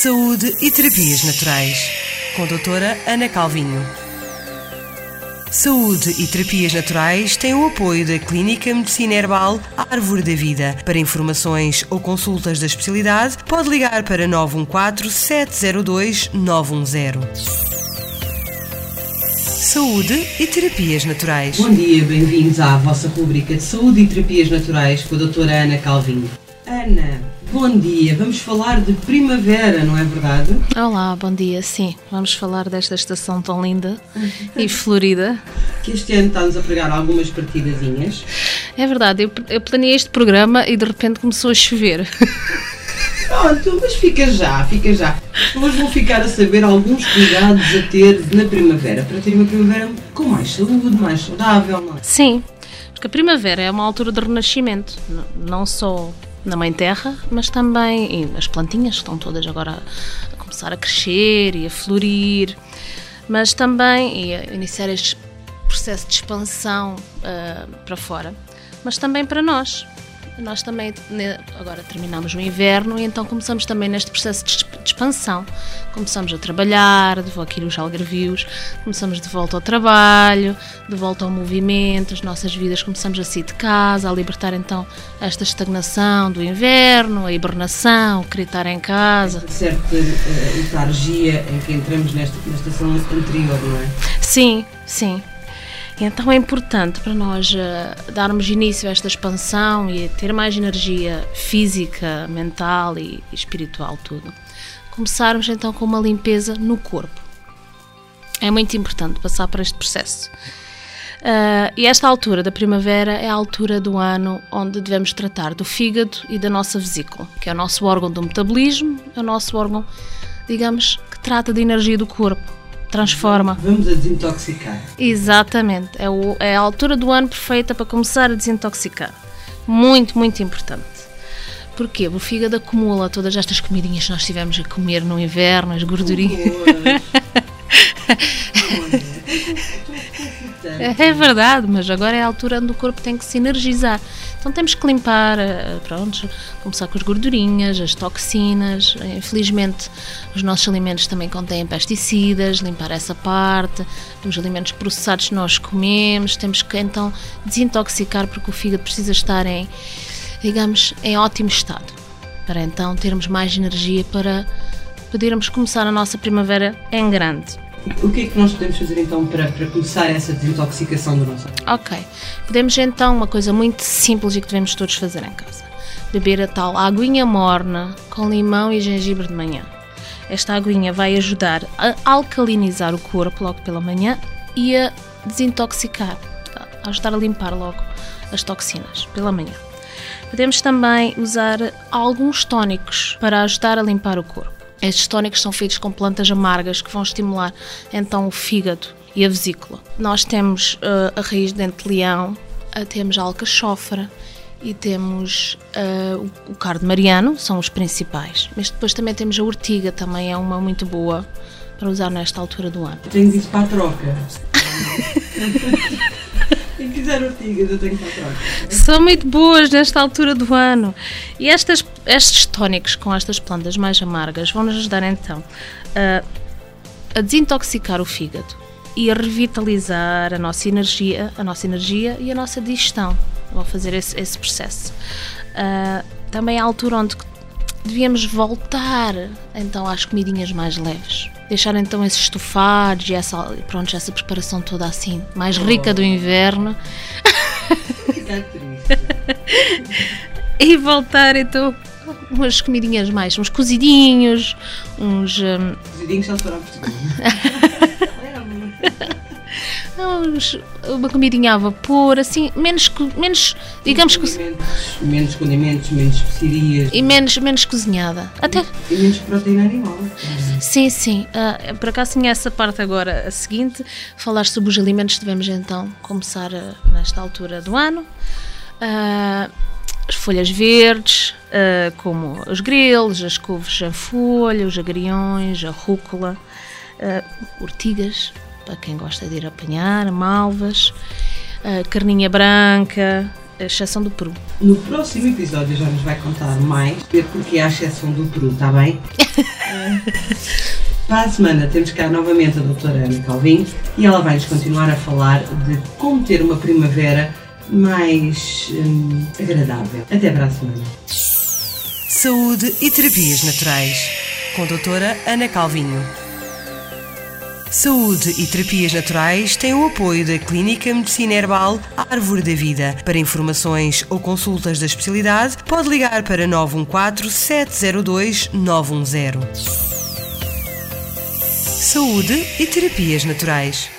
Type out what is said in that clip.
Saúde e Terapias Naturais, com a doutora Ana Calvinho. Saúde e Terapias Naturais têm o apoio da Clínica Medicina Herbal Árvore da Vida. Para informações ou consultas da especialidade, pode ligar para 914 702 910. Saúde e Terapias Naturais. Bom dia, bem-vindos à vossa rubrica de Saúde e Terapias Naturais com a doutora Ana Calvinho. Ana, bom dia. Vamos falar de primavera, não é verdade? Olá, bom dia. Sim, vamos falar desta estação tão linda e florida. Que este ano está-nos a pregar algumas partidazinhas. É verdade, eu, eu planeei este programa e de repente começou a chover. Pronto, mas fica já, fica já. Hoje vou ficar a saber alguns cuidados a ter na primavera, para ter uma primavera com mais saúde, mais saudável, não é? Sim, porque a primavera é uma altura de renascimento, não só na Mãe Terra, mas também as plantinhas que estão todas agora a começar a crescer e a florir, mas também a iniciar este processo de expansão ah, para fora, mas também para nós. Nós também ne- agora terminamos o inverno e então começamos também neste processo de exp- de expansão. Começamos a trabalhar, de aqui os algarvios, começamos de volta ao trabalho, de volta ao movimento, as nossas vidas começamos a sair de casa, a libertar então esta estagnação do inverno, a hibernação, o querer estar em casa. De certa eh, letargia em que entramos nesta, na estação anterior, não é? Sim, sim. Então é importante para nós eh, darmos início a esta expansão e ter mais energia física, mental e espiritual, tudo. Começarmos então com uma limpeza no corpo. É muito importante passar por este processo. Ah, e esta altura da primavera é a altura do ano onde devemos tratar do fígado e da nossa vesícula, que é o nosso órgão do metabolismo, é o nosso órgão, digamos, que trata da energia do corpo, transforma. Vamos a desintoxicar. Exatamente, é, o- é a altura do ano perfeita para começar a desintoxicar. Muito, muito importante. Porquê? O fígado acumula todas estas comidinhas que nós tivemos a comer no inverno, as gordurinhas. É verdade, mas agora é a altura onde o corpo tem que se energizar. Então temos que limpar, eh, pronto, começar com as gordurinhas, as toxinas. Infelizmente, os nossos alimentos também contêm pesticidas, limpar essa parte. Os alimentos processados que nós comemos, temos que então desintoxicar porque o fígado precisa estar em, digamos, em ótimo estado. Para então termos mais energia para podermos começar a nossa primavera em grande. O que é que nós podemos fazer então para, para começar essa desintoxicação do nosso Ok. Podemos então, uma coisa muito simples e que devemos todos fazer em casa: beber a tal aguinha morna com limão e gengibre de manhã. Esta aguinha vai ajudar a alcalinizar o corpo logo pela manhã e a desintoxicar, a ajudar a limpar logo as toxinas pela manhã. Podemos também usar alguns tónicos para ajudar a limpar o corpo. Estes tónicos são feitos com plantas amargas que vão estimular então o fígado e a vesícula. Nós temos eh, a raiz de dente de leão, eh, temos a alcachofra e temos eh, o, cardo mariano, são os principais. Mas depois também temos a ortiga, também é uma muito boa para usar nesta altura do ano. Tenho isso para a troca. Quem quiser ortigas, eu tenho para a troca. São muito boas nesta altura do ano. E estas, estes tónicos com estas plantas mais amargas vão nos ajudar então a, a desintoxicar o fígado e a revitalizar a nossa energia, a nossa energia e a nossa digestão. Vão fazer esse, esse processo. Ah, também é a altura onde devíamos voltar então às comidinhas mais leves. Deixar então esses estofados e essa, pronto, essa preparação toda assim, mais rica do inverno. E voltar então umas comidinhas mais, uns cozidinhos, uns, hum, Cozidinhos Portugal. uns- uma comidinha a vapor, assim, menos, menos digamos que Condimentos, menos condimentos, menos especiarias e menos, menos cozinhada. Até e menos proteína animal. sim, sim. ah, por acaso tinha essa parte agora a seguinte, falar sobre os alimentos devemos então começar ah, nesta altura do ano. Ah, as folhas verdes, ah, como os grelos, as couves em folha, os agriões, a rúcula, ah, ortigas, para quem gosta de ir apanhar, malvas, ah, carninha branca, a exceção do Peru. No próximo episódio já nos vai contar mais ver porque há a exceção do Peru, está bem? Para a semana temos cá novamente a doutora Ana Calvin e ela vai-nos continuar a falar de como ter uma primavera mais hum, agradável. Até a semana. Saúde e terapias naturais. Com a doutora Ana Calvinho. Saúde e terapias naturais têm o apoio da Clínica Medicina Herbal Árvore da Vida. Para informações ou consultas da especialidade, pode ligar para 914 702 910. Saúde e terapias naturais.